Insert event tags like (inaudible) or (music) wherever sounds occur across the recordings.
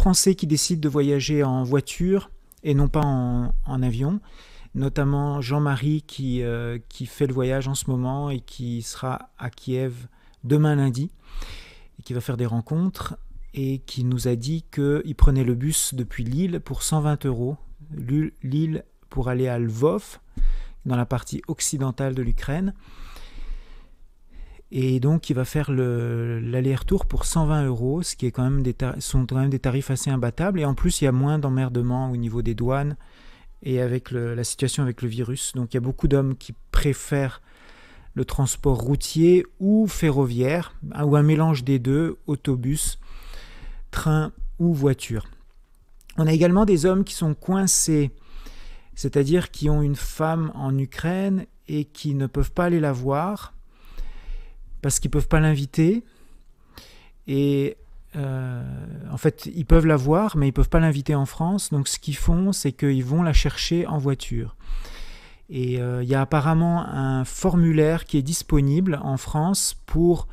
Français qui décident de voyager en voiture et non pas en, avion, notamment Jean-Marie qui, euh, qui fait le voyage en ce moment et qui sera à Kiev demain lundi et qui va faire des rencontres et qui nous a dit qu'il prenait le bus depuis Lille pour 120 euros. Lille pour aller à Lvov, dans la partie occidentale de l'Ukraine. Et donc, il va faire l'aller-retour pour 120 euros, ce qui est quand même des sont quand même des tarifs assez imbattables. Et en plus, il y a moins d'emmerdements au niveau des douanes et avec la situation avec le virus. Donc, il y a beaucoup d'hommes qui préfèrent le transport routier ou ferroviaire, ou un mélange des deux, autobus, train ou voiture. On a également des hommes qui sont coincés, c'est-à-dire qui ont une femme en Ukraine et qui ne peuvent pas aller la voir parce qu'ils peuvent pas l'inviter. Et euh, en fait, ils peuvent la voir, mais ils peuvent pas l'inviter en France. Donc ce qu'ils font, c'est qu'ils vont la chercher en voiture. Et euh, il y a apparemment un formulaire qui est disponible en France pour...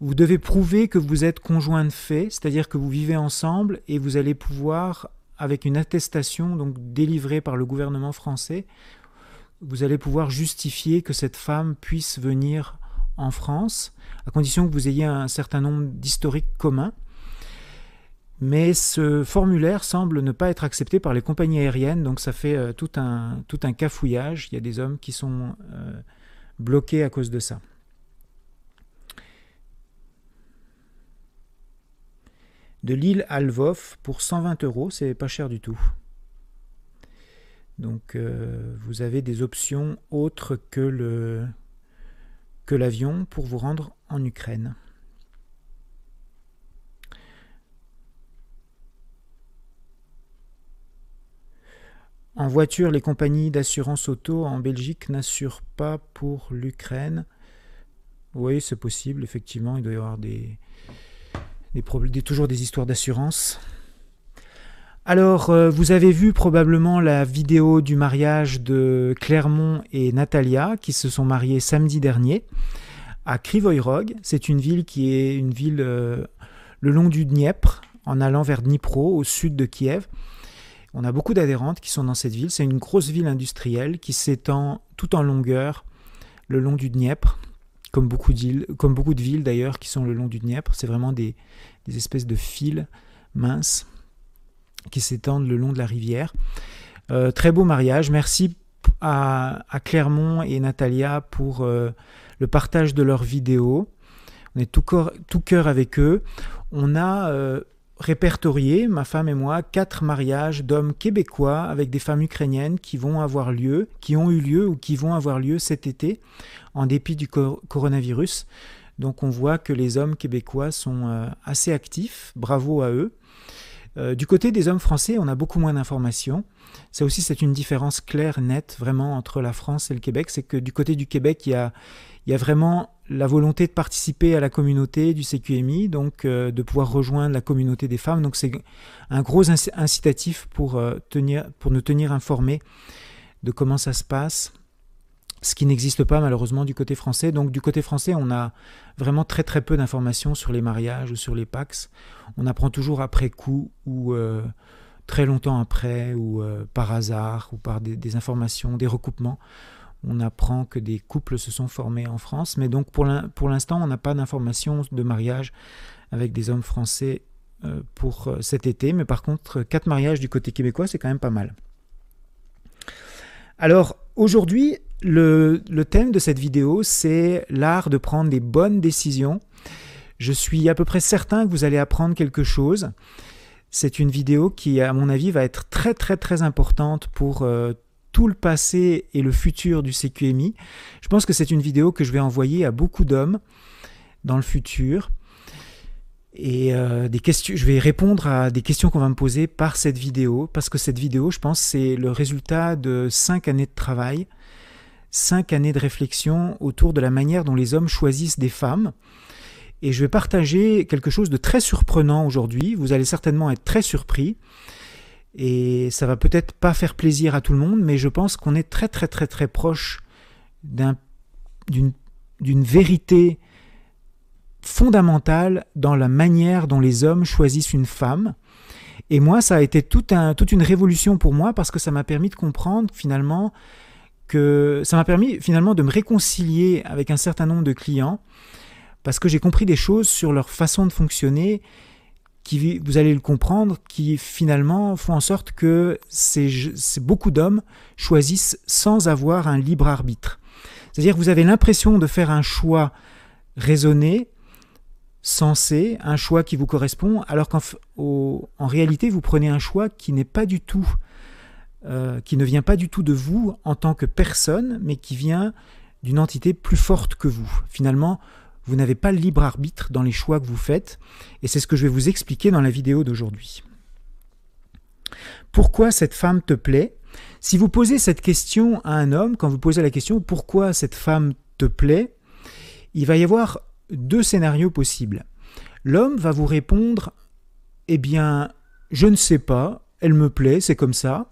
Vous devez prouver que vous êtes conjoint de fait, c'est-à-dire que vous vivez ensemble et vous allez pouvoir, avec une attestation donc délivrée par le gouvernement français, vous allez pouvoir justifier que cette femme puisse venir en France, à condition que vous ayez un certain nombre d'historiques communs. Mais ce formulaire semble ne pas être accepté par les compagnies aériennes, donc ça fait euh, tout, un, tout un cafouillage. Il y a des hommes qui sont euh, bloqués à cause de ça. De l'île à Lvov pour 120 euros, c'est pas cher du tout. Donc euh, vous avez des options autres que le, l'avion pour vous rendre en Ukraine. En voiture, les compagnies d'assurance auto en Belgique n'assurent pas pour l'Ukraine. Oui, c'est possible, effectivement, il doit y avoir des, des, toujours des histoires d'assurance. Alors, euh, vous avez vu probablement la vidéo du mariage de Clermont et Natalia, qui se sont mariés samedi dernier à Krivoy C'est une ville qui est une ville euh, le long du Dniepr, en allant vers Dnipro, au sud de Kiev. On a beaucoup d'adhérentes qui sont dans cette ville. C'est une grosse ville industrielle qui s'étend tout en longueur le long du Dniepr, comme beaucoup, comme beaucoup de villes d'ailleurs qui sont le long du Dniepr. C'est vraiment des espèces de fils minces qui s'étendent le long de la rivière. Euh, très beau mariage. Merci à, Clermont et Natalia pour euh, le partage de leurs vidéos. On est tout, cœur avec eux. On a euh, répertorié, ma femme et moi, quatre mariages d'hommes québécois avec des femmes ukrainiennes qui vont avoir lieu, qui ont eu lieu ou qui vont avoir lieu cet été, en dépit du coronavirus. Donc on voit que les hommes québécois sont assez actifs. Bravo à eux. Euh, du côté des hommes français, on a beaucoup moins d'informations. Ça aussi, c'est une différence claire, nette, vraiment, entre la France et le Québec. C'est que du côté du Québec, il y a, vraiment la volonté de participer à la communauté du CQMI, donc euh, de pouvoir rejoindre la communauté des femmes. Donc c'est un gros incitatif pour, euh, pour nous tenir informés de comment ça se passe, ce qui n'existe pas malheureusement du côté français. Donc du côté français, on a vraiment très très peu d'informations sur les mariages ou sur les Pax. On apprend toujours après coup ou euh, très longtemps après ou euh, par hasard ou par des, informations, des recoupements. On apprend que des couples se sont formés en France, mais donc pour l'instant, on n'a pas d'informations de mariage avec des hommes français euh, pour cet été. Mais par contre, quatre mariages du côté québécois, c'est quand même pas mal. Alors aujourd'hui, le, thème de cette vidéo, c'est l'art de prendre des bonnes décisions. Je suis à peu près certain que vous allez apprendre quelque chose. C'est une vidéo qui, à mon avis, va être très très très importante pour euh, tout le passé et le futur du CQMI. Je pense que c'est une vidéo que je vais envoyer à beaucoup d'hommes dans le futur. Et euh, je vais répondre à des questions qu'on va me poser par cette vidéo, parce que cette vidéo, je pense, c'est le résultat de cinq années de travail cinq années de réflexion autour de la manière dont les hommes choisissent des femmes. Et je vais partager quelque chose de très surprenant aujourd'hui. Vous allez certainement être très surpris. Et ça va peut-être pas faire plaisir à tout le monde, mais je pense qu'on est très très très très proche d'une vérité fondamentale dans la manière dont les hommes choisissent une femme. Et moi, ça a été tout un, toute une révolution pour moi parce que ça m'a permis de comprendre finalement que ça m'a permis finalement de me réconcilier avec un certain nombre de clients parce que j'ai compris des choses sur leur façon de fonctionner qui, vous allez le comprendre, qui finalement font en sorte que c'est beaucoup d'hommes choisissent sans avoir un libre arbitre. C'est-à-dire que vous avez l'impression de faire un choix raisonné, sensé, un choix qui vous correspond, alors qu'en en réalité, vous prenez un choix qui n'est pas du tout, euh, qui ne vient pas du tout de vous en tant que personne, mais qui vient d'une entité plus forte que vous. Finalement, vous n'avez pas le libre arbitre dans les choix que vous faites, et c'est ce que je vais vous expliquer dans la vidéo d'aujourd'hui. Pourquoi cette femme te plaît? Si vous posez cette question à un homme, quand vous posez la question pourquoi cette femme te plaît, il va y avoir deux scénarios possibles. L'homme va vous répondre Eh bien, je ne sais pas, elle me plaît, c'est comme ça.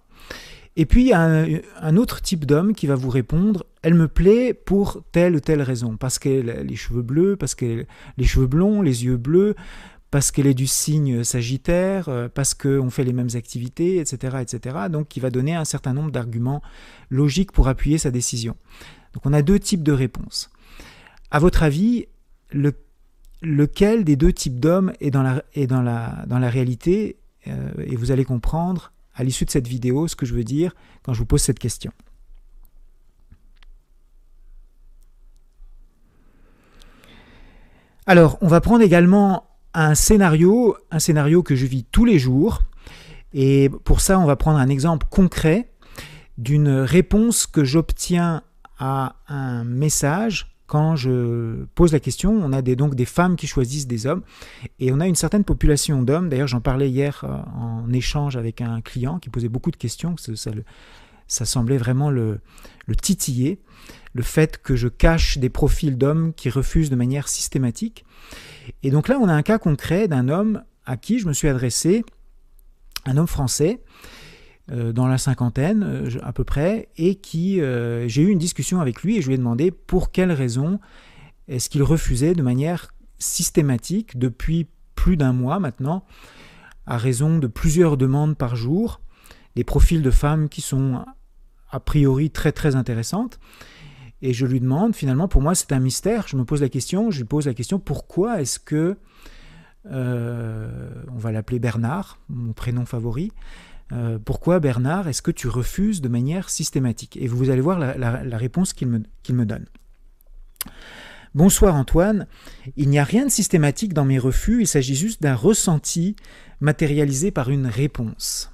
Et puis il y a un, autre type d'homme qui va vous répondre elle me plaît pour telle ou telle raison, parce qu'elle a les cheveux bleus, parce qu'elle les cheveux blonds, les yeux bleus, parce qu'elle est du signe Sagittaire, euh, parce qu'on fait les mêmes activités, etc., etc. Donc qui va donner un certain nombre d'arguments logiques pour appuyer sa décision. Donc on a deux types de réponses. À votre avis, lequel des deux types d'hommes est, dans la réalité euh, Et vous allez comprendre à l'issue de cette vidéo ce que je veux dire quand je vous pose cette question. Alors, on va prendre également un scénario, un scénario que je vis tous les jours. Et pour ça, on va prendre un exemple concret d'une réponse que j'obtiens à un message quand je pose la question, on a des, donc des femmes qui choisissent des hommes et on a une certaine population d'hommes. D'ailleurs, j'en parlais hier euh, en échange avec un client qui posait beaucoup de questions. Ça, semblait vraiment le, le, titiller, le fait que je cache des profils d'hommes qui refusent de manière systématique. Et donc là, on a un cas concret d'un homme à qui je me suis adressé, un homme français, dans la cinquantaine euh, à peu près, et qui euh, j'ai eu une discussion avec lui et je lui ai demandé pour quelle raison est-ce qu'il refusait de manière systématique depuis plus d'un mois maintenant, à raison de plusieurs demandes par jour, des profils de femmes qui sont a priori très très intéressantes. Et je lui demande, finalement, pour moi c'est un mystère, je me pose la question, je lui pose la question, pourquoi est-ce que, on va l'appeler Bernard, mon prénom favori, euh, pourquoi Bernard est-ce que tu refuses de manière systématique? Et vous allez voir la, réponse qu'il me, donne. Bonsoir Antoine, il n'y a rien de systématique dans mes refus, il s'agit juste d'un ressenti matérialisé par une réponse.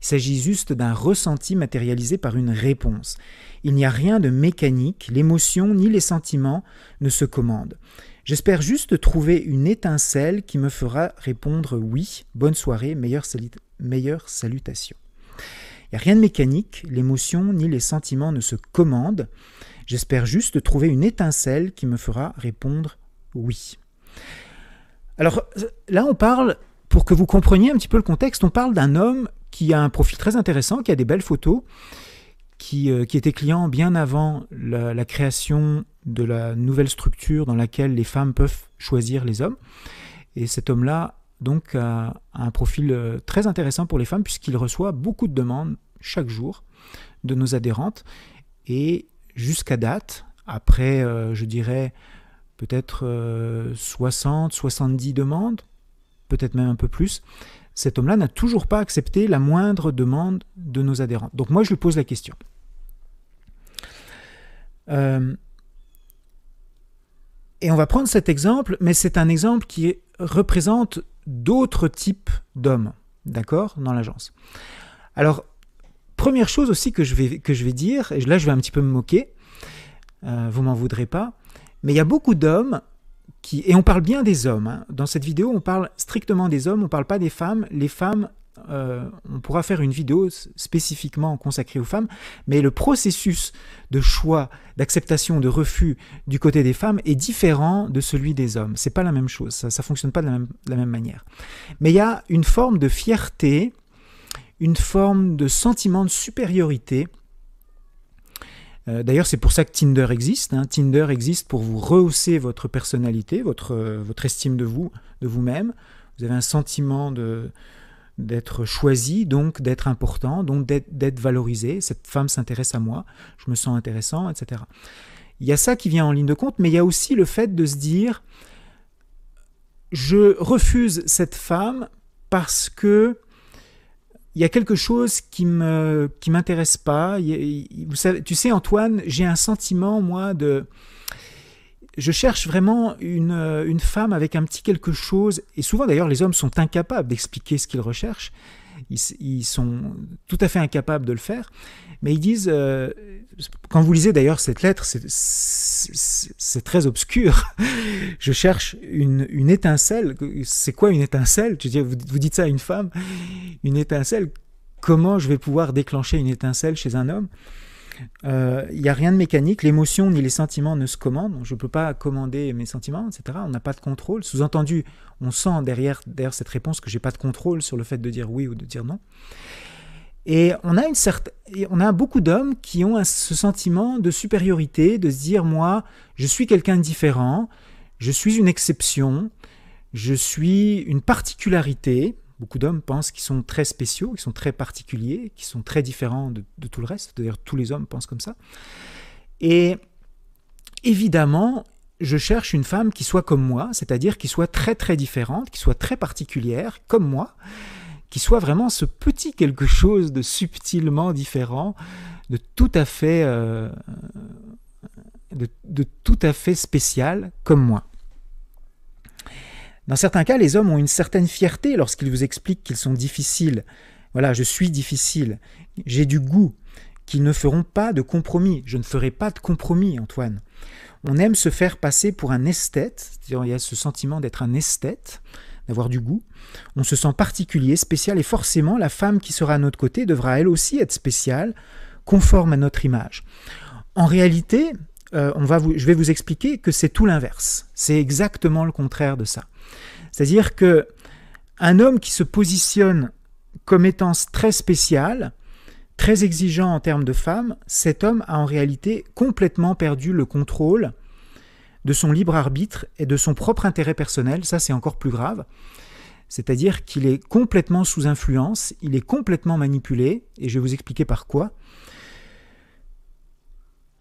Il s'agit juste d'un ressenti matérialisé par une réponse. Il n'y a rien de mécanique, l'émotion ni les sentiments ne se commandent. J'espère juste trouver une étincelle qui me fera répondre oui, bonne soirée, meilleure, meilleure salutation. Il n'y a rien de mécanique, l'émotion ni les sentiments ne se commandent. J'espère juste trouver une étincelle qui me fera répondre oui. Alors là, on parle, pour que vous compreniez un petit peu le contexte, on parle d'un homme qui a un profil très intéressant, qui a des belles photos, qui, euh, était client bien avant la, création de la nouvelle structure dans laquelle les femmes peuvent choisir les hommes. Et cet homme-là donc a un profil euh, très intéressant pour les femmes puisqu'il reçoit beaucoup de demandes chaque jour de nos adhérentes et jusqu'à date, après euh, je dirais peut-être 60, euh, 70 demandes, peut-être même un peu plus, cet homme-là n'a toujours pas accepté la moindre demande de nos adhérentes. Donc moi je lui pose la question. et on va prendre cet exemple, mais c'est un exemple qui représente d'autres types d'hommes, d'accord, dans l'agence. Alors, première chose aussi que je vais, dire, et là je vais un petit peu me moquer, euh, vous m'en voudrez pas, mais il y a beaucoup d'hommes qui, et on parle bien des hommes, hein. dans cette vidéo on parle strictement des hommes, on ne parle pas des femmes, les femmes euh, on pourra faire une vidéo spécifiquement consacrée aux femmes, mais le processus de choix, d'acceptation, de refus du côté des femmes est différent de celui des hommes. C'est pas la même chose, ça, ne fonctionne pas de la même, manière. Mais il y a une forme de fierté, une forme de sentiment de supériorité. Euh, d'ailleurs, c'est pour ça que Tinder existe. Hein. Tinder existe pour vous rehausser votre personnalité, votre, votre estime de vous, de vous-même. Vous avez un sentiment de, d'être choisi, donc d'être important, donc d'être valorisé. Cette femme s'intéresse à moi, je me sens intéressant, etc. Il y a ça qui vient en ligne de compte, mais il y a aussi le fait de se dire, je refuse cette femme parce que il y a quelque chose qui me qui m'intéresse pas. vous savez, tu sais Antoine, j'ai un sentiment moi de je cherche vraiment une, une, femme avec un petit quelque chose, et souvent d'ailleurs les hommes sont incapables d'expliquer ce qu'ils recherchent, ils, sont tout à fait incapables de le faire, mais ils disent, euh, quand vous lisez d'ailleurs cette lettre, c'est très obscur. (laughs) Je cherche une, étincelle. C'est quoi une étincelle? Tu dis, vous, vous dites ça à une femme. Une étincelle. Comment je vais pouvoir déclencher une étincelle chez un homme? Il euh, n'y a rien de mécanique, l'émotion ni les sentiments ne se commandent, je ne peux pas commander mes sentiments, etc. On n'a pas de contrôle. Sous-entendu, on sent derrière, cette réponse que j'ai pas de contrôle sur le fait de dire oui ou de dire non. Et on a, une on a beaucoup d'hommes qui ont ce sentiment de supériorité, de se dire moi, je suis quelqu'un de différent, je suis une exception, je suis une particularité. Beaucoup d'hommes pensent qu'ils sont très spéciaux, qu'ils sont très particuliers, qu'ils sont très différents de, tout le reste. D'ailleurs, tous les hommes pensent comme ça. Et évidemment, je cherche une femme qui soit comme moi, c'est-à-dire qui soit très très différente, qui soit très particulière, comme moi, qui soit vraiment ce petit quelque chose de subtilement différent, de tout à fait, euh, de, tout à fait spécial comme moi. Dans certains cas, les hommes ont une certaine fierté lorsqu'ils vous expliquent qu'ils sont difficiles. Voilà, je suis difficile, j'ai du goût, qu'ils ne feront pas de compromis. Je ne ferai pas de compromis, Antoine. On aime se faire passer pour un esthète, il y a ce sentiment d'être un esthète, d'avoir du goût. On se sent particulier, spécial, et forcément la femme qui sera à notre côté devra elle aussi être spéciale, conforme à notre image. En réalité, euh, je vais vous expliquer que c'est tout l'inverse. C'est exactement le contraire de ça. C'est-à-dire que un homme qui se positionne comme étant très spécial, très exigeant en termes de femme, cet homme a en réalité complètement perdu le contrôle de son libre arbitre et de son propre intérêt personnel, ça c'est encore plus grave. C'est-à-dire qu'il est complètement sous influence, il est complètement manipulé, et je vais vous expliquer par quoi.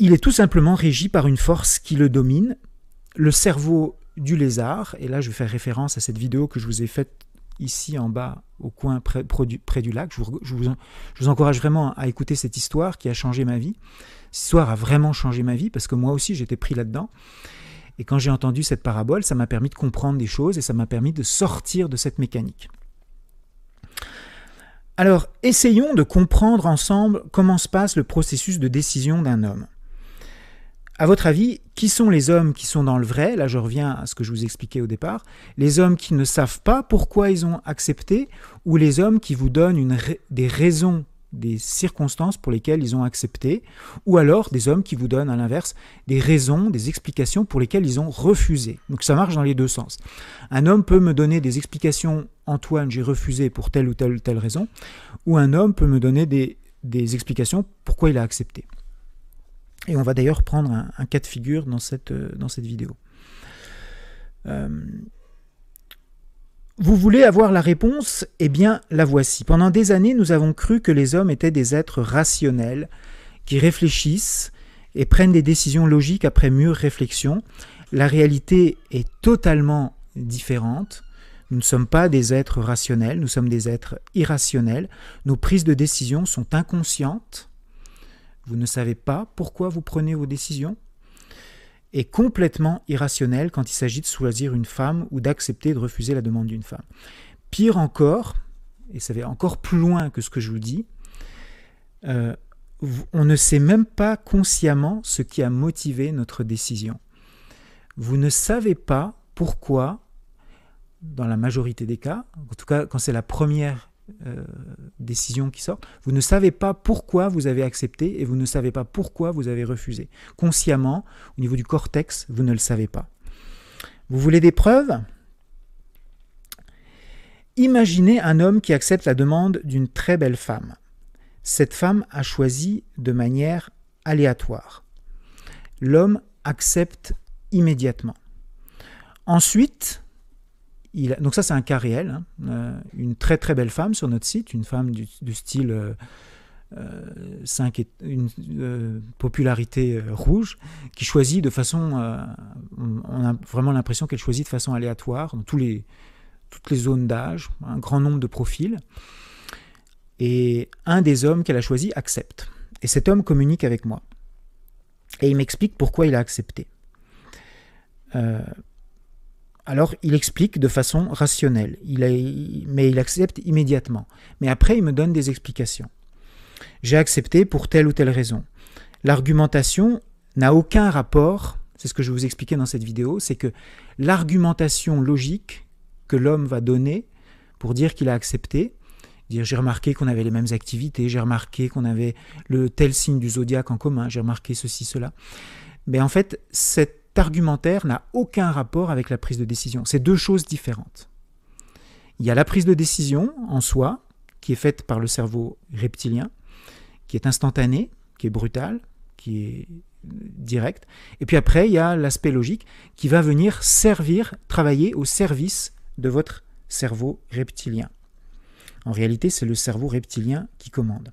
Il est tout simplement régi par une force qui le domine, le cerveau du lézard, et là je vais faire référence à cette vidéo que je vous ai faite ici en bas au coin près, du, lac. Je vous, je vous, encourage vraiment à écouter cette histoire qui a changé ma vie. Cette histoire a vraiment changé ma vie parce que moi aussi j'étais pris là-dedans. Et quand j'ai entendu cette parabole, ça m'a permis de comprendre des choses et ça m'a permis de sortir de cette mécanique. Alors, essayons de comprendre ensemble comment se passe le processus de décision d'un homme. À votre avis, qui sont les hommes qui sont dans le vrai? Là, je reviens à ce que je vous expliquais au départ. Les hommes qui ne savent pas pourquoi ils ont accepté ou les hommes qui vous donnent des raisons des circonstances pour lesquelles ils ont accepté, ou alors des hommes qui vous donnent à l'inverse des raisons, des explications pour lesquelles ils ont refusé. Donc ça marche dans les deux sens. Un homme peut me donner des explications, Antoine, j'ai refusé pour telle ou telle ou telle raison, ou un homme peut me donner des, explications pourquoi il a accepté. Et on va d'ailleurs prendre un, cas de figure dans cette, cette vidéo. Euh, vous voulez avoir la réponse? Eh bien, la voici. Pendant des années, nous avons cru que les hommes étaient des êtres rationnels, qui réfléchissent et prennent des décisions logiques après mûre réflexion. La réalité est totalement différente. Nous ne sommes pas des êtres rationnels, nous sommes des êtres irrationnels. Nos prises de décision sont inconscientes. Vous ne savez pas pourquoi vous prenez vos décisions est complètement irrationnel quand il s'agit de choisir une femme ou d'accepter de refuser la demande d'une femme. Pire encore, et ça va encore plus loin que ce que je vous dis, euh, on ne sait même pas consciemment ce qui a motivé notre décision. Vous ne savez pas pourquoi, dans la majorité des cas, en tout cas quand c'est la première euh, décision qui sort, vous ne savez pas pourquoi vous avez accepté et vous ne savez pas pourquoi vous avez refusé. Consciemment, au niveau du cortex, vous ne le savez pas. Vous voulez des preuves? Imaginez un homme qui accepte la demande d'une très belle femme. Cette femme a choisi de manière aléatoire. L'homme accepte immédiatement. Ensuite, Donc ça, c'est un cas réel. Hein. Euh, une très très belle femme sur notre site, une femme du, style 5 et une popularité rouge, qui choisit de façon... on a vraiment l'impression qu'elle choisit de façon aléatoire dans les, toutes les zones d'âge, un grand nombre de profils. Et un des hommes qu'elle a choisi accepte. Et cet homme communique avec moi. Et il m'explique pourquoi il a accepté. Alors il explique de façon rationnelle, il mais il accepte immédiatement. Mais après il me donne des explications. J'ai accepté pour telle ou telle raison. L'argumentation n'a aucun rapport, c'est ce que je vous expliquer dans cette vidéo, c'est que l'argumentation logique que l'homme va donner pour dire qu'il a accepté, dire j'ai remarqué qu'on avait les mêmes activités, j'ai remarqué qu'on avait le tel signe du zodiaque en commun, j'ai remarqué ceci, cela. Mais en fait, cet argumentaire n'a aucun rapport avec la prise de décision. C'est deux choses différentes. Il y a la prise de décision en soi, qui est faite par le cerveau reptilien, qui est instantanée, qui est brutale, qui est directe. Et puis après, il y a l'aspect logique qui va venir servir, travailler au service de votre cerveau reptilien. En réalité, c'est le cerveau reptilien qui commande.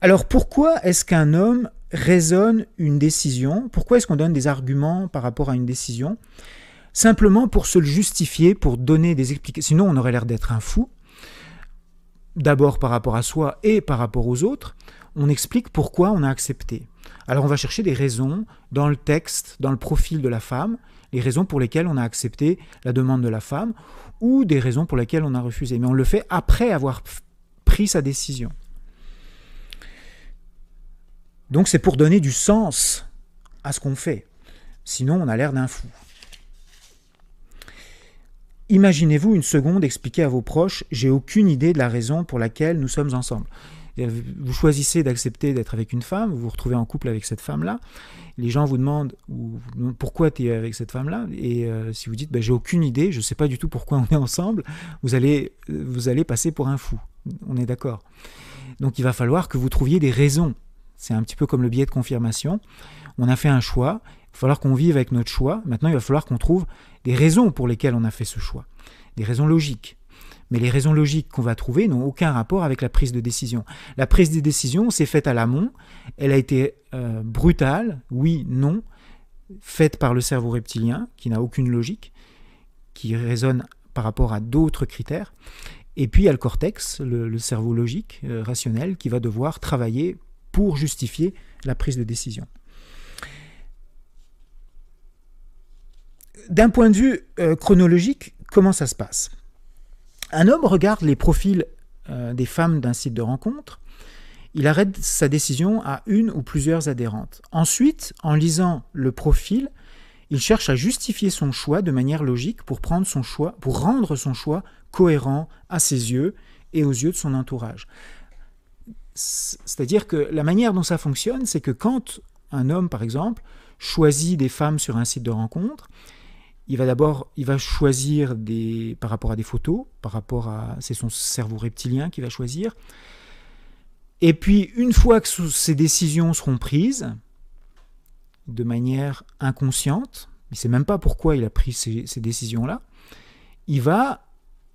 Alors pourquoi est-ce qu'un homme raisonne une décision Pourquoi est-ce qu'on donne des arguments par rapport à une décision? Simplement pour se le justifier, pour donner des explications. Sinon, on aurait l'air d'être un fou. D'abord par rapport à soi et par rapport aux autres. On explique pourquoi on a accepté. Alors on va chercher des raisons dans le texte, dans le profil de la femme, les raisons pour lesquelles on a accepté la demande de la femme ou des raisons pour lesquelles on a refusé. Mais on le fait après avoir pris sa décision. Donc c'est pour donner du sens à ce qu'on fait. Sinon, on a l'air d'un fou. Imaginez-vous une seconde expliquer à vos proches J'ai aucune idée de la raison pour laquelle nous sommes ensemble. Vous choisissez d'accepter d'être avec une femme, vous vous retrouvez en couple avec cette femme-là, les gens vous demandent pourquoi tu es avec cette femme-là, et euh, si vous dites ben, j'ai aucune idée, je ne sais pas du tout pourquoi on est ensemble, vous allez, euh, vous allez passer pour un fou. On est d'accord. Donc il va falloir que vous trouviez des raisons. C'est un petit peu comme le biais de confirmation. On a fait un choix, il va falloir qu'on vive avec notre choix. Maintenant, il va falloir qu'on trouve des raisons pour lesquelles on a fait ce choix, des raisons logiques. Mais les raisons logiques qu'on va trouver n'ont aucun rapport avec la prise de décision. La prise de décision s'est faite à l'amont, elle a été euh, brutale, oui, non, faite par le cerveau reptilien, qui n'a aucune logique, qui raisonne par rapport à d'autres critères. Et puis il y a le cortex, le, cerveau logique, euh, rationnel, qui va devoir travailler pour justifier la prise de décision. D'un point de vue euh, chronologique, comment ça se passe? Un homme regarde les profils euh, des femmes d'un site de rencontre, il arrête sa décision à une ou plusieurs adhérentes. Ensuite, en lisant le profil, il cherche à justifier son choix de manière logique pour, prendre son choix, pour rendre son choix cohérent à ses yeux et aux yeux de son entourage. C'est-à-dire que la manière dont ça fonctionne, c'est que quand un homme, par exemple, choisit des femmes sur un site de rencontre, il va d'abord, il va choisir des, par rapport à des photos, par rapport à, c'est son cerveau reptilien qui va choisir. Et puis, une fois que ces décisions seront prises, de manière inconsciente, il ne sait même pas pourquoi il a pris ces, ces décisions-là, il va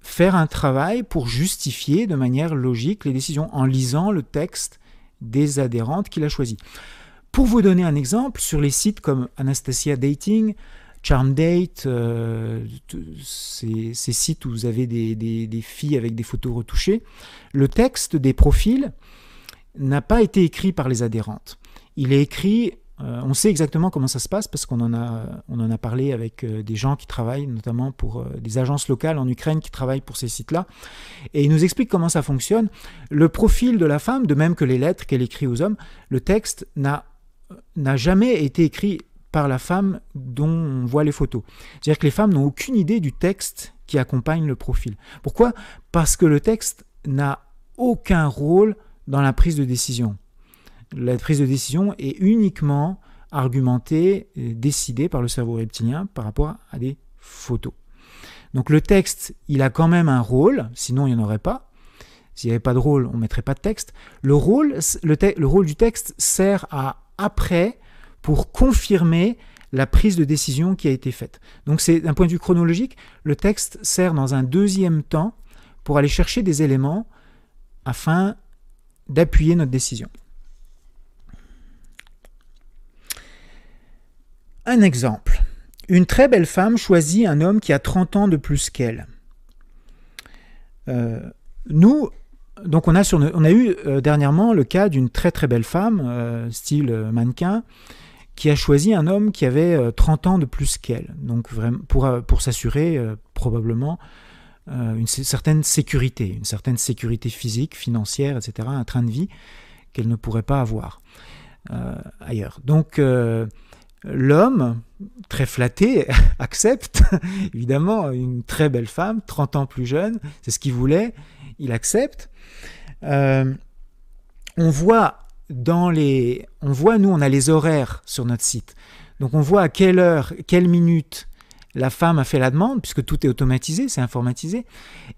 faire un travail pour justifier de manière logique les décisions en lisant le texte des adhérentes qu'il a choisies. Pour vous donner un exemple, sur les sites comme Anastasia Dating, Charm Date, euh, ces, sites où vous avez des, filles avec des photos retouchées, le texte des profils n'a pas été écrit par les adhérentes. Il est écrit, euh, on sait exactement comment ça se passe parce qu'on en a, on en a parlé avec euh, des gens qui travaillent, notamment pour des agences locales en Ukraine qui travaillent pour ces sites-là, et il nous explique comment ça fonctionne. Le profil de la femme, de même que les lettres qu'elle écrit aux hommes, le texte n'a n'a jamais été écrit par la femme dont on voit les photos. C'est-à-dire que les femmes n'ont aucune idée du texte qui accompagne le profil. Pourquoi? Parce que le texte n'a aucun rôle dans la prise de décision. La prise de décision est uniquement argumentée, décidée par le cerveau reptilien par rapport à des photos. Donc le texte, il a quand même un rôle, sinon il n'y en aurait pas. S'il n'y avait pas de rôle, on ne mettrait pas de texte. Le rôle, le, le rôle du texte sert à, après, pour confirmer la prise de décision qui a été faite. Donc c'est d'un point de vue chronologique, le texte sert dans un deuxième temps pour aller chercher des éléments afin d'appuyer notre décision. Un exemple. Une très belle femme choisit un homme qui a 30 ans de plus qu'elle. Euh, nous, donc on a, eu euh, dernièrement le cas d'une très très belle femme, euh, style mannequin, qui a choisi un homme qui avait 30 ans de plus qu'elle. Donc pour, pour s'assurer probablement une certaine sécurité, une certaine sécurité physique, financière, etc., un train de vie qu'elle ne pourrait pas avoir ailleurs. Donc l'homme, très flatté, (laughs) accepte, (laughs) évidemment, une très belle femme, 30 ans plus jeune, c'est ce qu'il voulait, il accepte. Euh, on voit dans les... On voit, nous, on a les horaires sur notre site. Donc on voit à quelle heure, quelle minute la femme a fait la demande, puisque tout est automatisé, c'est informatisé,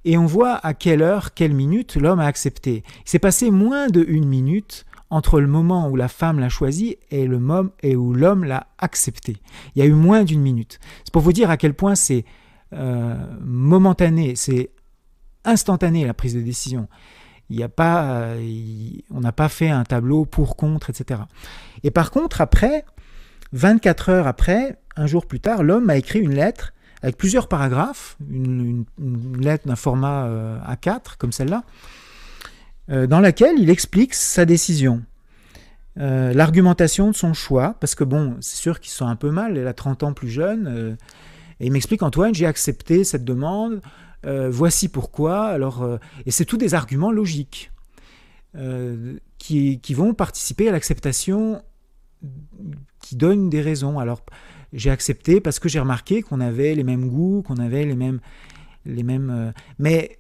et on voit à quelle heure, quelle minute l'homme a accepté. Il s'est passé moins de une minute entre le moment où la femme l'a choisi et le moment et où l'homme l'a accepté. Il y a eu moins d'une minute. C'est pour vous dire à quel point c'est euh, momentané, c'est instantané la prise de décision. Il y a pas, euh, on n'a pas fait un tableau pour contre, etc. Et par contre, après, 24 heures après, un jour plus tard, l'homme a écrit une lettre avec plusieurs paragraphes, une, lettre d'un format euh, A4 comme celle-là, dans laquelle il explique sa décision. Euh, l'argumentation de son choix, parce que bon, c'est sûr qu'il se sent un peu mal, elle a 30 ans plus jeune, euh, et il m'explique Antoine, j'ai accepté cette demande, voici pourquoi, alors, et c'est tous des arguments logiques qui, qui, vont participer à l'acceptation qui donnent des raisons. Alors, j'ai accepté parce que j'ai remarqué qu'on avait les mêmes goûts, qu'on avait les mêmes. Les mêmes mais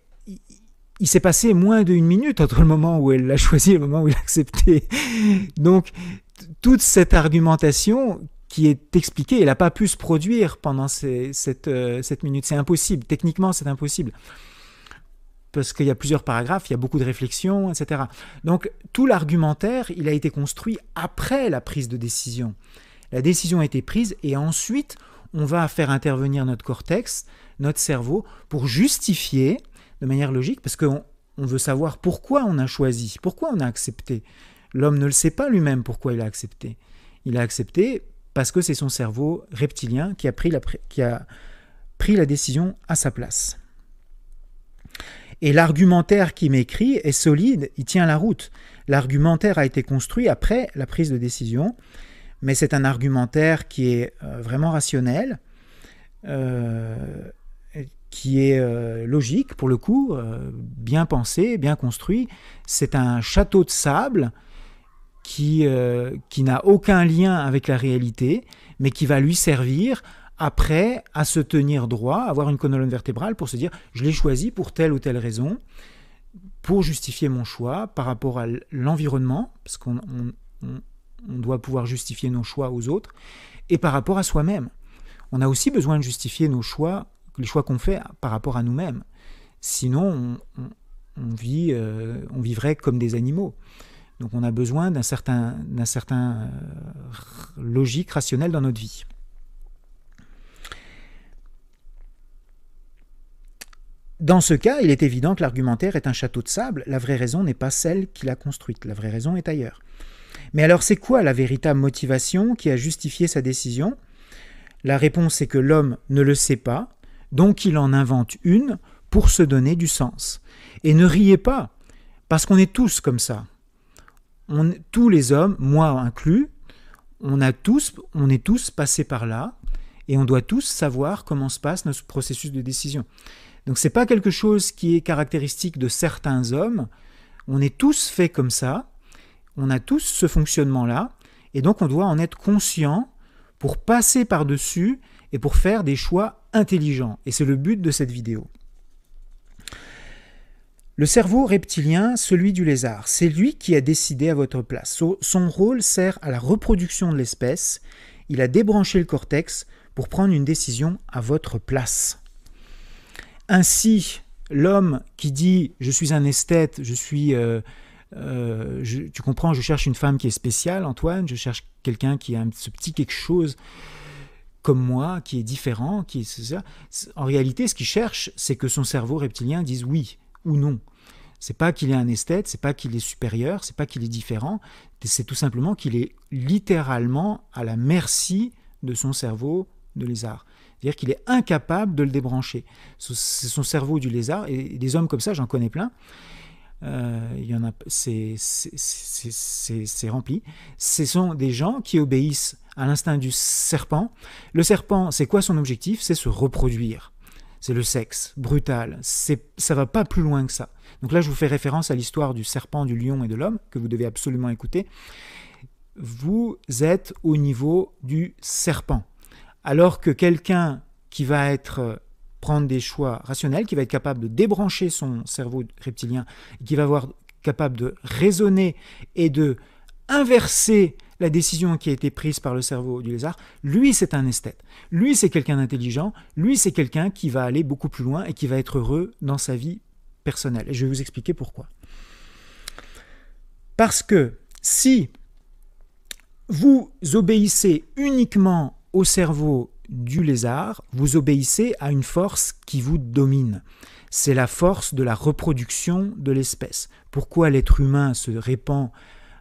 il s'est passé moins d'une minute entre le moment où elle l'a (laughs) choisi et le moment où il l'a accepté. Donc, toute cette argumentation qui est expliquée, elle n'a pas pu se produire pendant cette, euh, cette minute. C'est impossible. Techniquement, c'est impossible. Parce qu'il y a plusieurs paragraphes, il y a beaucoup de réflexions, etc. Donc, tout l'argumentaire, il a été construit après la prise de décision. La décision a été prise et ensuite, on va faire intervenir notre cortex, notre cerveau, pour justifier de manière logique, parce qu'on on veut savoir pourquoi on a choisi, pourquoi on a accepté. L'homme ne le sait pas lui-même pourquoi il a accepté. Il a accepté parce que c'est son cerveau reptilien qui a pris la, décision à sa place. Et l'argumentaire qui m'écrit est solide, il tient la route. L'argumentaire a été construit après la prise de décision, mais c'est un argumentaire qui est euh, vraiment rationnel, euh, qui est euh, logique pour le coup, euh, bien pensé, bien construit. C'est un château de sable qui, euh, qui n'a aucun lien avec la réalité, mais qui va lui servir après à se tenir droit, avoir une colonne vertébrale pour se dire je l'ai choisi pour telle ou telle raison, pour justifier mon choix par rapport à l'environnement, parce qu'on on doit pouvoir justifier nos choix aux autres, et par rapport à soi-même. On a aussi besoin de justifier nos choix les choix qu'on fait par rapport à nous-mêmes. Sinon, euh, on vivrait comme des animaux. Donc on a besoin d'un certain, d'un certain euh, logique rationnelle dans notre vie. Dans ce cas, il est évident que l'argumentaire est un château de sable. La vraie raison n'est pas celle qui l'a construite. La vraie raison est ailleurs. Mais alors c'est quoi la véritable motivation qui a justifié sa décision? La réponse est que l'homme ne le sait pas, donc il en invente une pour se donner du sens. Et ne riez pas, parce qu'on est tous comme ça. Tous les hommes, moi inclus, on, a tous, on est tous passés par là, et on doit tous savoir comment se passe notre processus de décision. Donc c'est pas quelque chose qui est caractéristique de certains hommes. On est tous faits comme ça. On a tous ce fonctionnement-là. Et donc on doit en être conscient pour passer par-dessus et pour faire des choix intelligents. Et c'est le but de cette vidéo. Le cerveau reptilien, celui du lézard, c'est lui qui a décidé à votre place. Son rôle sert à la reproduction de l'espèce. Il a débranché le cortex pour prendre une décision à votre place. Ainsi, l'homme qui dit je suis un esthète, je suis, euh, euh, tu comprends, je cherche une femme qui est spéciale, Antoine, je cherche quelqu'un qui a ce petit quelque chose comme moi, qui est différent, qui est En réalité, ce qu'il cherche, c'est que son cerveau reptilien dise oui ou non. C'est pas qu'il est un esthète, c'est pas qu'il est supérieur, c'est pas qu'il est différent, c'est tout simplement qu'il est littéralement à la merci de son cerveau de lézard. C'est-à-dire qu'il est incapable de le débrancher. C'est son cerveau du lézard, et des hommes comme ça, j'en connais plein. Euh, il y en a, c'est rempli. Ce sont des gens qui obéissent à l'instinct du serpent. Le serpent, c'est quoi son objectif? C'est se reproduire. C'est le sexe, brutal. Ça va pas plus loin que ça. Donc là, je vous fais référence à l'histoire du serpent, du lion et de l'homme, que vous devez absolument écouter. Vous êtes au niveau du serpent. Alors que quelqu'un qui va être prendre des choix rationnels, qui va être capable de débrancher son cerveau reptilien, qui va avoir capable de raisonner et de inverser la décision qui a été prise par le cerveau du lézard, lui c'est un esthète. Lui c'est quelqu'un d'intelligent, lui c'est quelqu'un qui va aller beaucoup plus loin et qui va être heureux dans sa vie personnelle. Et je vais vous expliquer pourquoi. Parce que si vous obéissez uniquement au cerveau du lézard, vous obéissez à une force qui vous domine. C'est la force de la reproduction de l'espèce. Pourquoi l'être humain se répand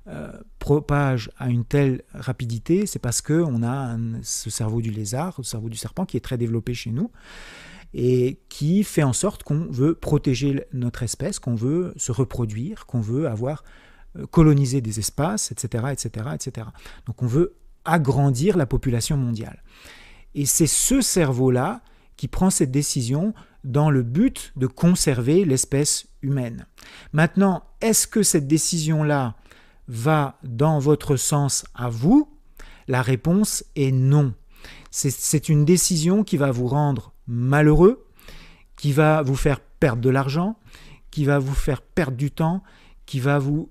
euh, propage à une telle rapidité, c'est parce qu'on a ce cerveau du lézard, ce cerveau du serpent qui est très développé chez nous et qui fait en sorte qu'on veut protéger notre espèce, qu'on veut se reproduire, qu'on veut avoir euh, colonisé des espaces, etc., etc., etc. Donc on veut agrandir la population mondiale. Et c'est ce cerveau-là qui prend cette décision dans le but de conserver l'espèce humaine. Maintenant, est-ce que cette décision-là va dans votre sens à vous La réponse est non. C'est une décision qui va vous rendre malheureux, qui va vous faire perdre de l'argent, qui va vous faire perdre du temps, qui va vous,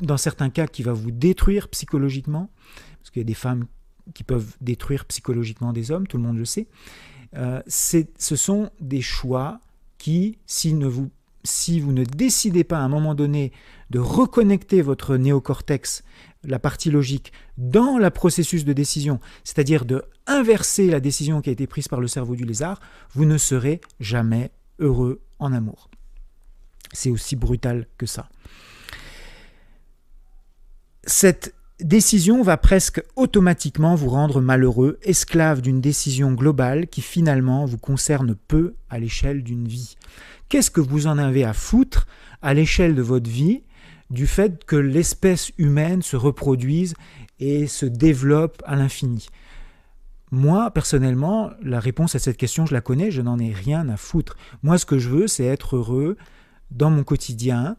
dans certains cas, qui va vous détruire psychologiquement, parce qu'il y a des femmes qui peuvent détruire psychologiquement des hommes, tout le monde le sait. Euh, ce sont des choix qui, si, vous, si vous ne décidez pas à un moment donné de reconnecter votre néocortex, la partie logique, dans le processus de décision, c'est-à-dire de inverser la décision qui a été prise par le cerveau du lézard, vous ne serez jamais heureux en amour. C'est aussi brutal que ça. Cette décision va presque automatiquement vous rendre malheureux, esclave d'une décision globale qui finalement vous concerne peu à l'échelle d'une vie. Qu'est-ce que vous en avez à foutre à l'échelle de votre vie du fait que l'espèce humaine se reproduise et se développe à l'infini moi, personnellement, la réponse à cette question, je la connais, je n'en ai rien à foutre. Moi, ce que je veux, c'est être heureux dans mon quotidien,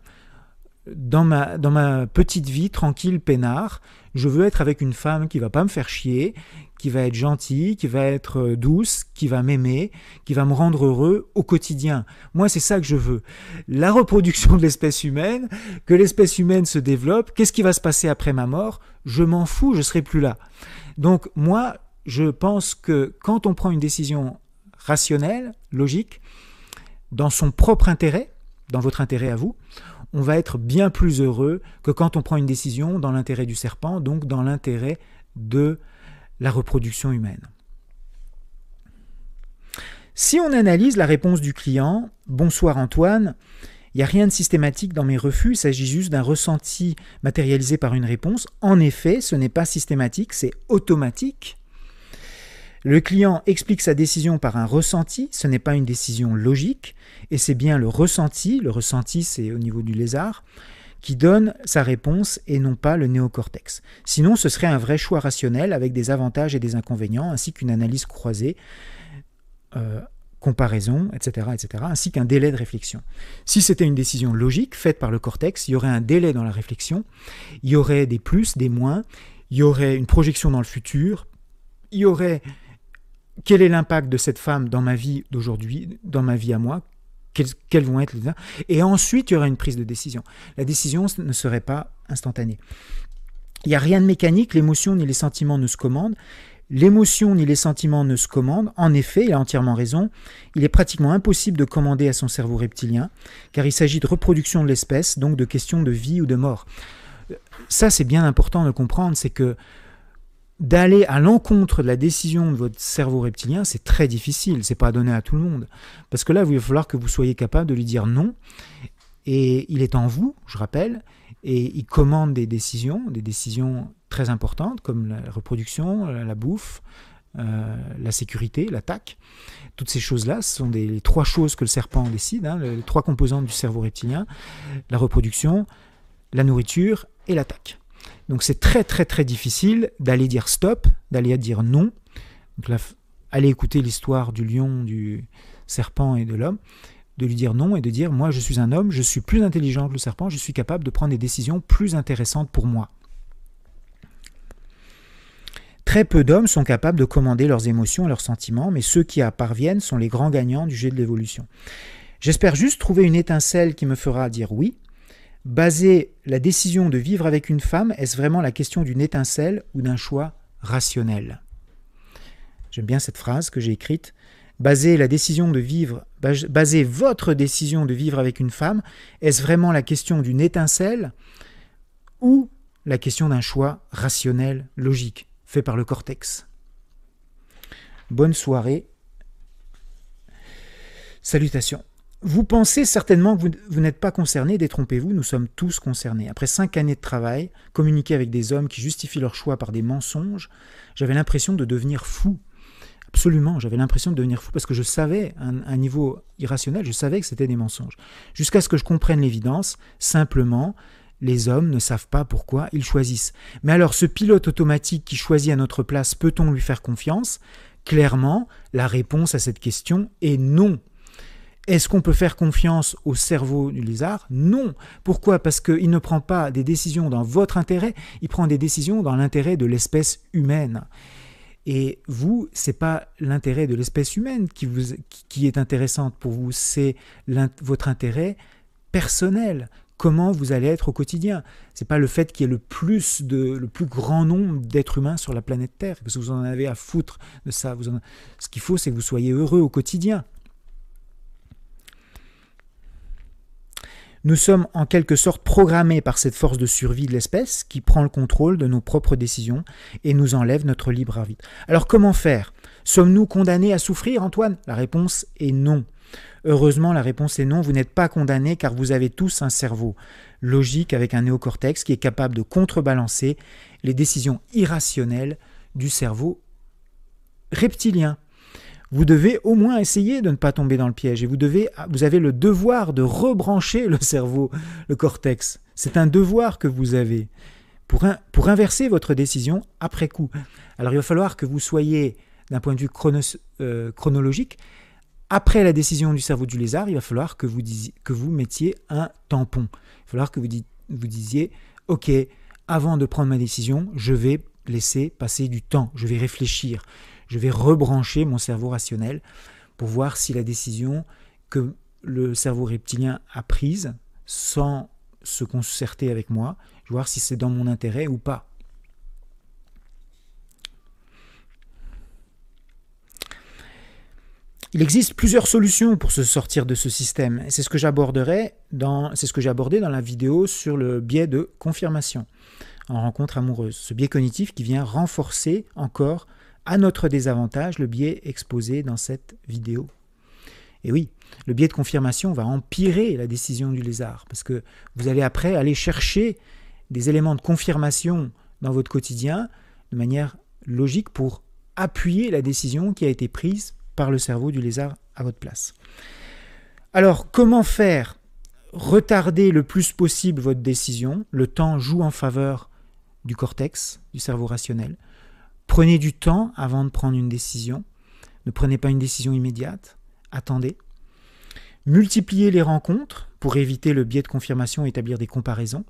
dans ma, petite vie tranquille, peinard, je veux être avec une femme qui va pas me faire chier, qui va être gentille, qui va être euh, douce, qui va m'aimer, qui va me rendre heureux au quotidien. Moi, c'est ça que je veux. La reproduction de l'espèce humaine, que l'espèce humaine se développe, qu'est-ce qui va se passer après ma mort? Je m'en fous, je serai plus là. Donc moi, je pense que quand on prend une décision rationnelle, logique, dans son propre intérêt, dans votre intérêt à vous, on va être bien plus heureux que quand on prend une décision dans l'intérêt du serpent, donc dans l'intérêt de la reproduction humaine. Si on analyse la réponse du client, Bonsoir Antoine, il n'y a rien de systématique dans mes refus, il s'agit juste d'un ressenti matérialisé par une réponse. En effet, ce n'est pas systématique, c'est automatique. Le client explique sa décision par un ressenti, ce n'est pas une décision logique, et c'est bien le ressenti, le ressenti c'est au niveau du lézard, qui donne sa réponse et non pas le néocortex. Sinon, ce serait un vrai choix rationnel avec des avantages et des inconvénients, ainsi qu'une analyse croisée, euh, comparaison, etc., etc., ainsi qu'un délai de réflexion. Si c'était une décision logique faite par le cortex, il y aurait un délai dans la réflexion, il y aurait des plus, des moins, il y aurait une projection dans le futur, il y aurait quel est l'impact de cette femme dans ma vie d'aujourd'hui, dans ma vie à moi? Quels, vont être les... Et ensuite, il y aura une prise de décision. La décision ne serait pas instantanée. Il n'y a rien de mécanique, l'émotion ni les sentiments ne se commandent. L'émotion ni les sentiments ne se commandent. En effet, il a entièrement raison. Il est pratiquement impossible de commander à son cerveau reptilien, car il s'agit de reproduction de l'espèce, donc de questions de vie ou de mort. Ça, c'est bien important de comprendre, c'est que d'aller à l'encontre de la décision de votre cerveau reptilien, c'est très difficile, c'est pas donné à tout le monde. Parce que là, il va falloir que vous soyez capable de lui dire non. Et il est en vous, je rappelle, et il commande des décisions, des décisions très importantes comme la reproduction, la bouffe, euh, la sécurité, l'attaque. Toutes ces choses-là, ce sont les trois choses que le serpent décide, hein, les trois composantes du cerveau reptilien, la reproduction, la nourriture et l'attaque. Donc c'est très très très difficile d'aller dire stop, d'aller dire non. Donc allez écouter l'histoire du lion, du serpent et de l'homme, de lui dire non et de dire moi je suis un homme, je suis plus intelligent que le serpent, je suis capable de prendre des décisions plus intéressantes pour moi. Très peu d'hommes sont capables de commander leurs émotions et leurs sentiments, mais ceux qui y parviennent sont les grands gagnants du jeu de l'évolution. J'espère juste trouver une étincelle qui me fera dire oui. Baser la décision de vivre avec une femme, est-ce vraiment la question d'une étincelle ou d'un choix rationnel? J'aime bien cette phrase que j'ai écrite. Baser la décision de vivre, votre décision de vivre avec une femme, est-ce vraiment la question d'une étincelle ou la question d'un choix rationnel, logique fait par le cortex? Bonne soirée. Salutations. Vous pensez certainement que vous, n'êtes pas concerné, détrompez-vous, nous sommes tous concernés. Après cinq années de travail, communiquer avec des hommes qui justifient leur choix par des mensonges, j'avais l'impression de devenir fou. Absolument, j'avais l'impression de devenir fou parce que je savais, à un niveau irrationnel, je savais que c'était des mensonges. Jusqu'à ce que je comprenne l'évidence, simplement, les hommes ne savent pas pourquoi ils choisissent. Mais alors ce pilote automatique qui choisit à notre place, peut-on lui faire confiance? Clairement, la réponse à cette question est non. Est-ce qu'on peut faire confiance au cerveau du lézard? Non. Pourquoi? Parce qu'il ne prend pas des décisions dans votre intérêt, il prend des décisions dans l'intérêt de l'espèce humaine. Et vous, c'est pas l'intérêt de l'espèce humaine qui, est intéressante pour vous, c'est votre intérêt personnel comment vous allez être au quotidien? C'est pas le fait qu'il y ait le plus de le plus grand nombre d'êtres humains sur la planète Terre, parce que vous en avez à foutre de ça. Ce qu'il faut, c'est que vous soyez heureux au quotidien. Nous sommes en quelque sorte programmés par cette force de survie de l'espèce qui prend le contrôle de nos propres décisions et nous enlève notre libre arbitre. Alors comment faire? Sommes-nous condamnés à souffrir, Antoine? La réponse est non. Heureusement, la réponse est non, vous n'êtes pas condamné car vous avez tous un cerveau logique avec un néocortex qui est capable de contrebalancer les décisions irrationnelles du cerveau reptilien. Vous devez au moins essayer de ne pas tomber dans le piège et vous, devez, vous avez le devoir de rebrancher le cerveau, le cortex. C'est un devoir que vous avez pour, pour inverser votre décision après coup. Alors il va falloir que vous soyez, d'un point de vue euh, chronologique, après la décision du cerveau du lézard, il va falloir que vous, que vous mettiez un tampon. Il va falloir que vous, vous disiez, OK, avant de prendre ma décision, je vais laisser passer du temps, je vais réfléchir, je vais rebrancher mon cerveau rationnel pour voir si la décision que le cerveau reptilien a prise, sans se concerter avec moi, je voir si c'est dans mon intérêt ou pas. Il existe plusieurs solutions pour se sortir de ce système. C'est ce que j'aborderai c'est ce que j'ai abordé dans la vidéo sur le biais de confirmation en rencontre amoureuse. Ce biais cognitif qui vient renforcer encore à notre désavantage le biais exposé dans cette vidéo. Et oui, le biais de confirmation va empirer la décision du lézard, parce que vous allez après aller chercher des éléments de confirmation dans votre quotidien de manière logique pour appuyer la décision qui a été prise par le cerveau du lézard à votre place. Alors, comment faire Retarder le plus possible votre décision? Le temps joue en faveur du cortex, du cerveau rationnel. Prenez du temps avant de prendre une décision. Ne prenez pas une décision immédiate. Attendez. Multipliez les rencontres pour éviter le biais de confirmation et établir des comparaisons.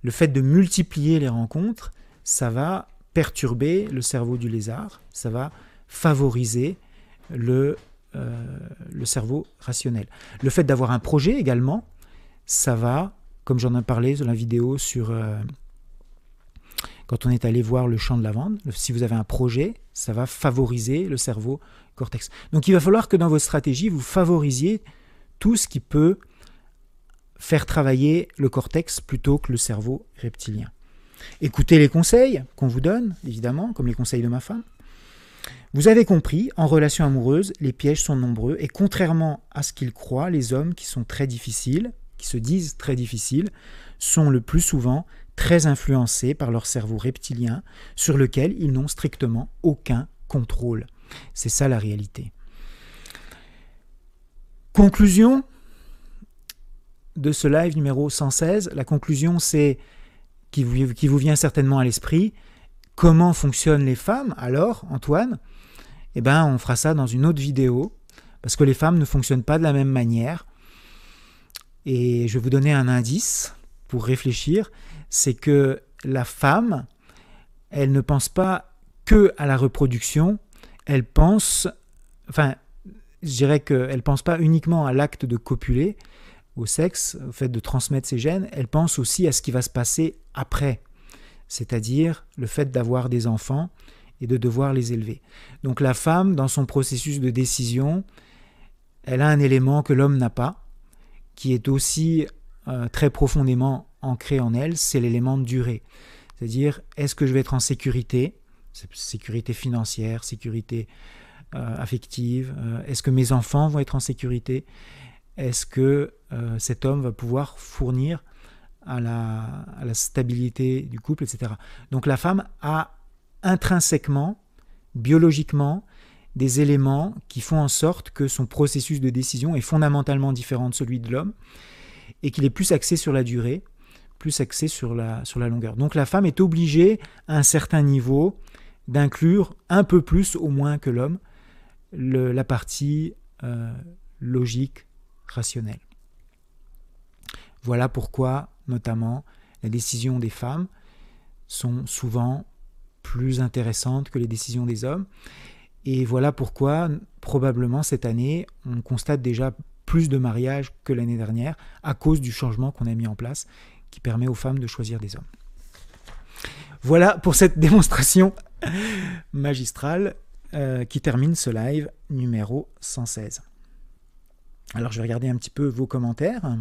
Le fait de multiplier les rencontres, ça va perturber le cerveau du lézard, ça va favoriser le, euh, cerveau rationnel. Le fait d'avoir un projet également, ça va, comme j'en ai parlé dans la vidéo sur euh, quand on est allé voir le champ de lavande, si vous avez un projet, ça va favoriser le cerveau cortex. Donc il va falloir que dans votre stratégie, vous favorisiez tout ce qui peut faire travailler le cortex plutôt que le cerveau reptilien. Écoutez les conseils qu'on vous donne, évidemment, comme les conseils de ma femme. Vous avez compris, en relation amoureuse, les pièges sont nombreux et contrairement à ce qu'ils croient, les hommes qui sont très difficiles, qui se disent très difficiles, sont le plus souvent très influencés par leur cerveau reptilien sur lequel ils n'ont strictement aucun contrôle. C'est ça la réalité. Conclusion de ce live numéro 116. La conclusion, c'est qui vous, vient certainement à l'esprit. Comment fonctionnent les femmes alors, Antoine? Eh bien, on fera ça dans une autre vidéo, parce que les femmes ne fonctionnent pas de la même manière. Et je vais vous donner un indice pour réfléchir, c'est que la femme, elle ne pense pas que à la reproduction, elle pense, enfin, je dirais qu'elle ne pense pas uniquement à l'acte de copuler, au sexe, au fait de transmettre ses gènes, elle pense aussi à ce qui va se passer après, c'est-à-dire le fait d'avoir des enfants et de devoir les élever. Donc la femme, dans son processus de décision, elle a un élément que l'homme n'a pas, qui est aussi euh, très profondément ancré en elle, c'est l'élément de durée. C'est-à-dire, est-ce que je vais être en sécurité, sécurité financière, sécurité euh, affective, euh, est-ce que mes enfants vont être en sécurité, est-ce que euh, cet homme va pouvoir fournir à la, stabilité du couple, etc. Donc la femme a intrinsèquement, biologiquement, des éléments qui font en sorte que son processus de décision est fondamentalement différent de celui de l'homme et qu'il est plus axé sur la durée, plus axé sur la, longueur. Donc la femme est obligée, à un certain niveau, d'inclure un peu plus au moins que l'homme la partie euh, logique, rationnelle. Voilà pourquoi, notamment, les décisions des femmes sont souvent plus intéressantes que les décisions des hommes. Et voilà pourquoi, probablement cette année, on constate déjà plus de mariages que l'année dernière à cause du changement qu'on a mis en place qui permet aux femmes de choisir des hommes. Voilà pour cette (laughs) démonstration magistrale euh, qui termine ce live numéro 116. Alors je vais regarder un petit peu vos commentaires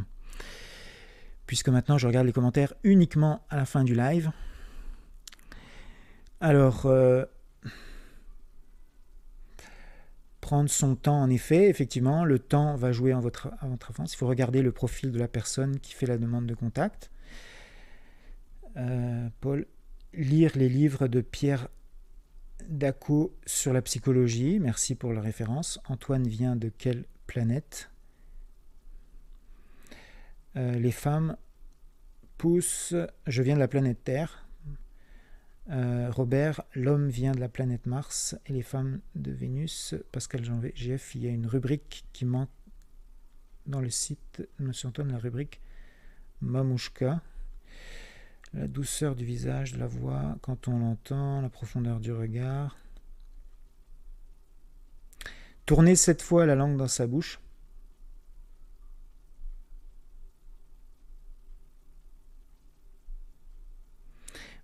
puisque maintenant je regarde les commentaires uniquement à la fin du live. Alors, euh, prendre son temps en effet, effectivement, le temps va jouer en votre, à votre avance. Il faut regarder le profil de la personne qui fait la demande de contact. Euh, Paul, lire les livres de Pierre Daco sur la psychologie. Merci pour la référence. Antoine vient de quelle planète? Euh, les femmes poussent. Je viens de la planète Terre. Euh, Robert, l'homme vient de la planète Mars et les femmes de Vénus. Pascal Jean GF, il y a une rubrique qui manque dans le site Monsieur Antoine, la rubrique Mamouchka. La douceur du visage, de la voix quand on l'entend, la profondeur du regard. Tourner cette fois la langue dans sa bouche.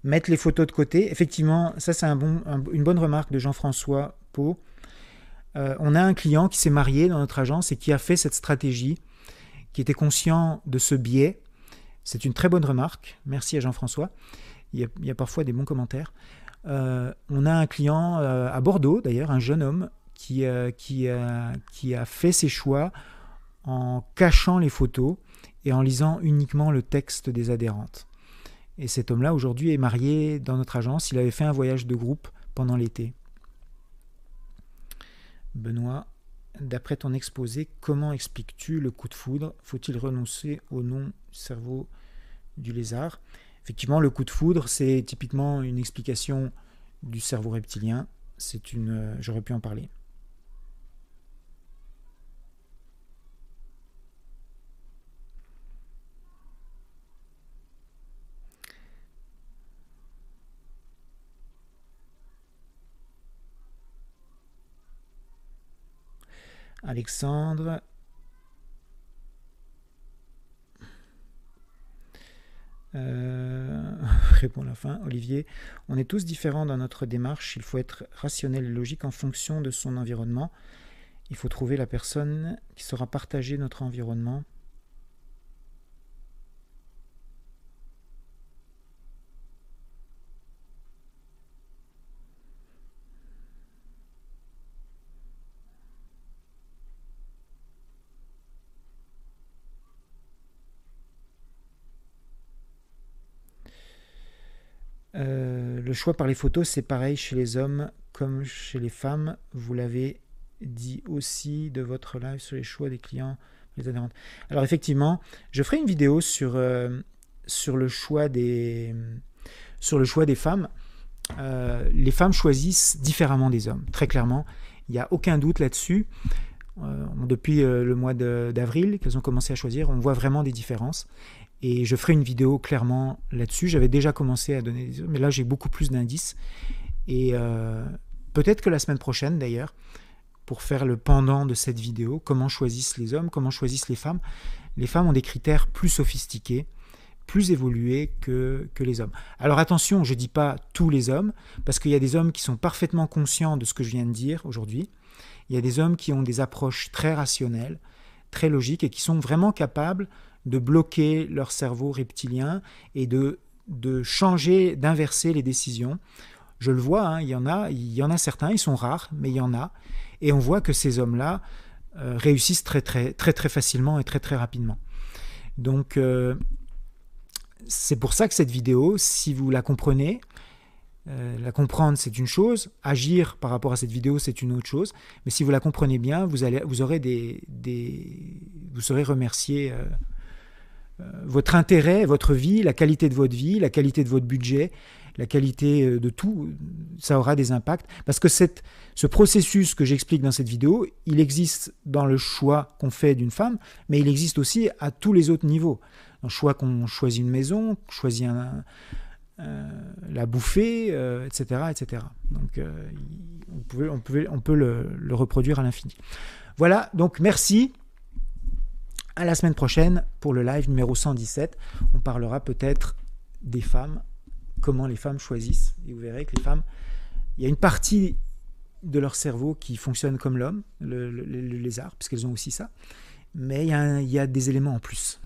mettre les photos de côté. Effectivement, ça c'est une bonne remarque de Jean-François Pau. Euh, on a un client qui s'est marié dans notre agence et qui a fait cette stratégie, qui était conscient de ce biais. C'est une très bonne remarque. Merci à Jean-François. Il, y a parfois des bons commentaires. Euh, on a un client euh, à Bordeaux, d'ailleurs, un jeune homme qui, qui a fait ses choix en cachant les photos et en lisant uniquement le texte des adhérentes. Et cet homme-là, aujourd'hui, est marié dans notre agence. Il avait fait un voyage de groupe pendant l'été. Benoît, d'après ton exposé, comment expliques-tu le coup de foudre? Faut-il renoncer au nom cerveau du lézard? Effectivement, le coup de foudre, c'est typiquement une explication du cerveau reptilien. C'est une, euh, j'aurais pu en parler. Alexandre. Euh, (laughs) répond la fin. Olivier, on est tous différents dans notre démarche. Il faut être rationnel et logique en fonction de son environnement. Il faut trouver la personne qui saura partager notre environnement. Euh, le choix par les photos, c'est pareil chez les hommes comme chez les femmes. Vous l'avez dit aussi de votre live sur les choix des clients. Les adhérentes. Alors effectivement, je ferai une vidéo sur, euh, le, choix des, femmes. Euh, les femmes choisissent différemment des hommes, très clairement. Il n'y a aucun doute là-dessus. depuis le mois d'avril qu'elles ont commencé à choisir, on voit vraiment des différences. Et je ferai une vidéo clairement là-dessus. J'avais déjà commencé à donner des... Mais là, j'ai beaucoup plus d'indices. Et euh, peut-être que la semaine prochaine, d'ailleurs, pour faire le pendant de cette vidéo, comment choisissent les hommes, comment choisissent les femmes. Les femmes ont des critères plus sophistiqués, plus évolués que, que les hommes. Alors attention, je ne dis pas tous les hommes, parce qu'il y a des hommes qui sont parfaitement conscients de ce que je viens de dire aujourd'hui. Il y a des hommes qui ont des approches très rationnelles, très logiques, et qui sont vraiment capables de bloquer leur cerveau reptilien et de, de changer, d'inverser les décisions. Je le vois, hein, il, y en a, il y en a certains, ils sont rares, mais il y en a. Et on voit que ces hommes-là euh, réussissent très, très, très, très facilement et très, très rapidement. Donc, euh, c'est pour ça que cette vidéo, si vous la comprenez, euh, la comprendre, c'est une chose. Agir par rapport à cette vidéo, c'est une autre chose. Mais si vous la comprenez bien, vous, allez, vous aurez des, des vous serez remercié votre intérêt, votre vie, la qualité de votre vie, la qualité de votre budget, la qualité euh, de tout, ça aura des impacts. Parce que ce processus que j'explique dans cette vidéo, il existe dans le choix qu'on fait d'une femme, mais il existe aussi à tous les autres niveaux. Dans le choix qu'on choisit une maison, qu'on choisit un, euh, la bouffer, etc., etc. Donc on, peut, le reproduire à l'infini. Voilà, donc merci à la semaine prochaine pour le live numéro 117. On parlera peut-être des femmes, comment les femmes choisissent. Et vous verrez que les femmes, il y a une partie de leur cerveau qui fonctionne comme l'homme, le, lézard, parce qu'elles ont aussi ça. Mais il y a des éléments en plus.